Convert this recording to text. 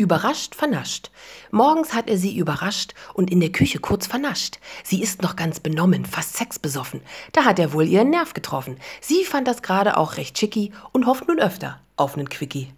Überrascht, vernascht. Morgens hat er sie überrascht und in der Küche kurz vernascht. Sie ist noch ganz benommen, fast sexbesoffen. Da hat er wohl ihren Nerv getroffen. Sie fand das gerade auch recht schicki und hofft nun öfter auf nen Quickie.